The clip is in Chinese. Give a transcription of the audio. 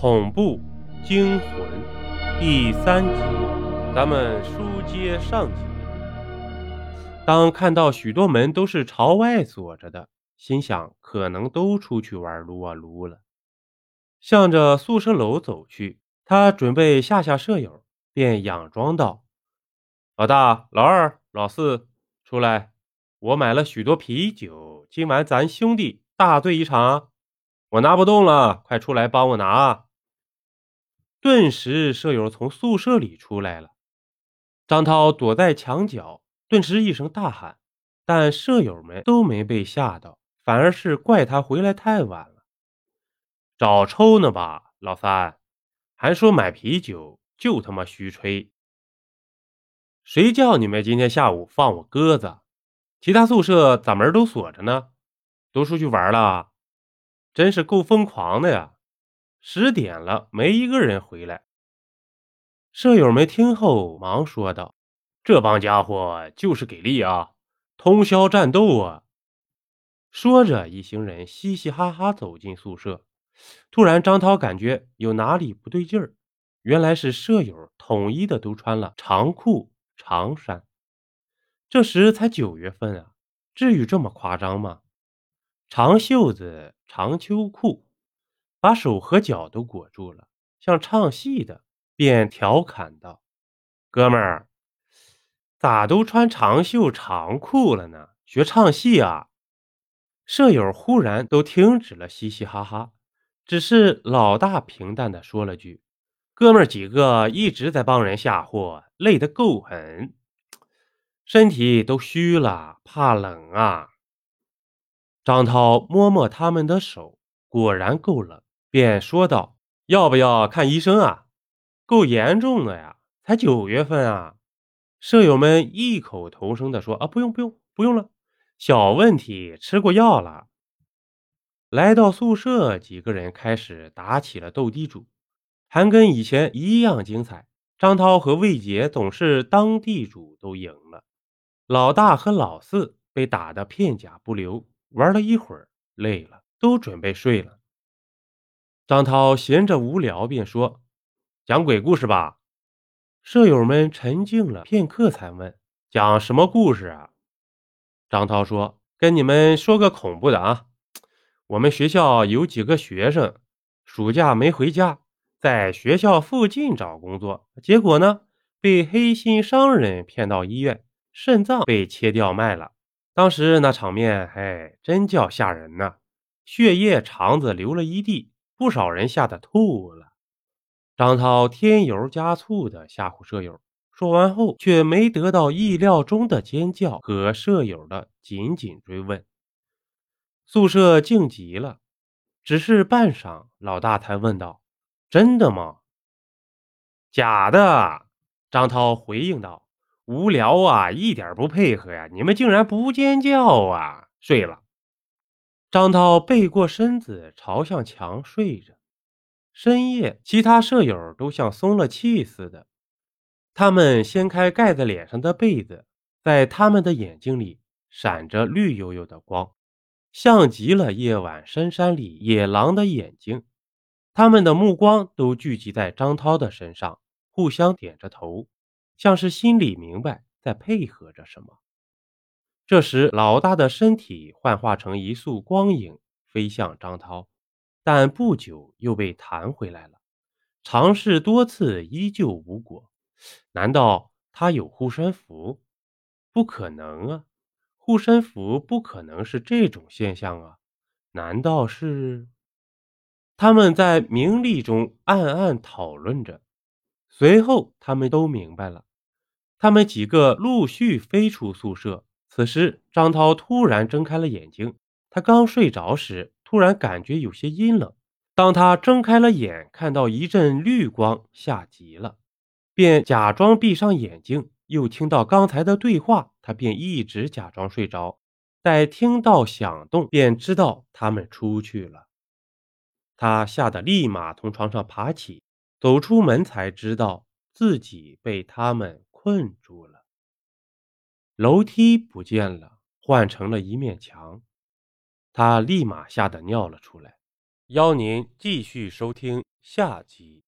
恐怖惊魂第三集，咱们书接上集。当看到许多门都是朝外锁着的，心想可能都出去玩撸啊撸了，向着宿舍楼走去。他准备吓吓舍友，便佯装道：“老大、老二、老四，出来！我买了许多啤酒，今晚咱兄弟大醉一场。”我拿不动了，快出来帮我拿！顿时，舍友从宿舍里出来了。张涛躲在墙角，顿时一声大喊，但舍友们都没被吓到，反而是怪他回来太晚了。找抽呢吧，老三，还说买啤酒，就他妈虚吹！谁叫你们今天下午放我鸽子？其他宿舍咋门都锁着呢？都出去玩了？真是够疯狂的呀！十点了，没一个人回来。舍友们听后忙说道：“这帮家伙就是给力啊，通宵战斗啊！”说着，一行人嘻嘻哈哈走进宿舍。突然，张涛感觉有哪里不对劲儿，原来是舍友统一的都穿了长裤长衫。这时才九月份啊，至于这么夸张吗？长袖子。长秋裤，把手和脚都裹住了，像唱戏的，便调侃道：“哥们儿，咋都穿长袖长裤了呢？学唱戏啊？”舍友忽然都停止了嘻嘻哈哈，只是老大平淡的说了句：“哥们儿几个一直在帮人下货，累得够狠，身体都虚了，怕冷啊。”张涛摸摸他们的手，果然够冷，便说道：“要不要看医生啊？够严重的呀，才九月份啊！”舍友们异口同声地说：“啊，不用，不用，不用了，小问题，吃过药了。”来到宿舍，几个人开始打起了斗地主，还跟以前一样精彩。张涛和魏杰总是当地主都赢了，老大和老四被打得片甲不留。玩了一会儿，累了，都准备睡了。张涛闲着无聊，便说：“讲鬼故事吧。”舍友们沉静了片刻，才问：“讲什么故事啊？”张涛说：“跟你们说个恐怖的啊。我们学校有几个学生，暑假没回家，在学校附近找工作，结果呢，被黑心商人骗到医院，肾脏被切掉卖了。”当时那场面，哎，真叫吓人呐！血液、肠子流了一地，不少人吓得吐了。张涛添油加醋的吓唬舍友，说完后却没得到意料中的尖叫和舍友的紧紧追问。宿舍静极了，只是半晌，老大才问道：“真的吗？”“假的。”张涛回应道。无聊啊，一点不配合呀！你们竟然不尖叫啊！睡了。张涛背过身子，朝向墙睡着。深夜，其他舍友都像松了气似的，他们掀开盖在脸上的被子，在他们的眼睛里闪着绿油油的光，像极了夜晚深山里野狼的眼睛。他们的目光都聚集在张涛的身上，互相点着头。像是心里明白，在配合着什么。这时，老大的身体幻化成一束光影，飞向张涛，但不久又被弹回来了。尝试多次，依旧无果。难道他有护身符？不可能啊！护身符不可能是这种现象啊！难道是……他们在冥利中暗暗讨论着，随后他们都明白了。他们几个陆续飞出宿舍。此时，张涛突然睁开了眼睛。他刚睡着时，突然感觉有些阴冷。当他睁开了眼，看到一阵绿光，吓极了，便假装闭上眼睛。又听到刚才的对话，他便一直假装睡着。待听到响动，便知道他们出去了。他吓得立马从床上爬起，走出门，才知道自己被他们。困住了，楼梯不见了，换成了一面墙。他立马吓得尿了出来，邀您继续收听下集。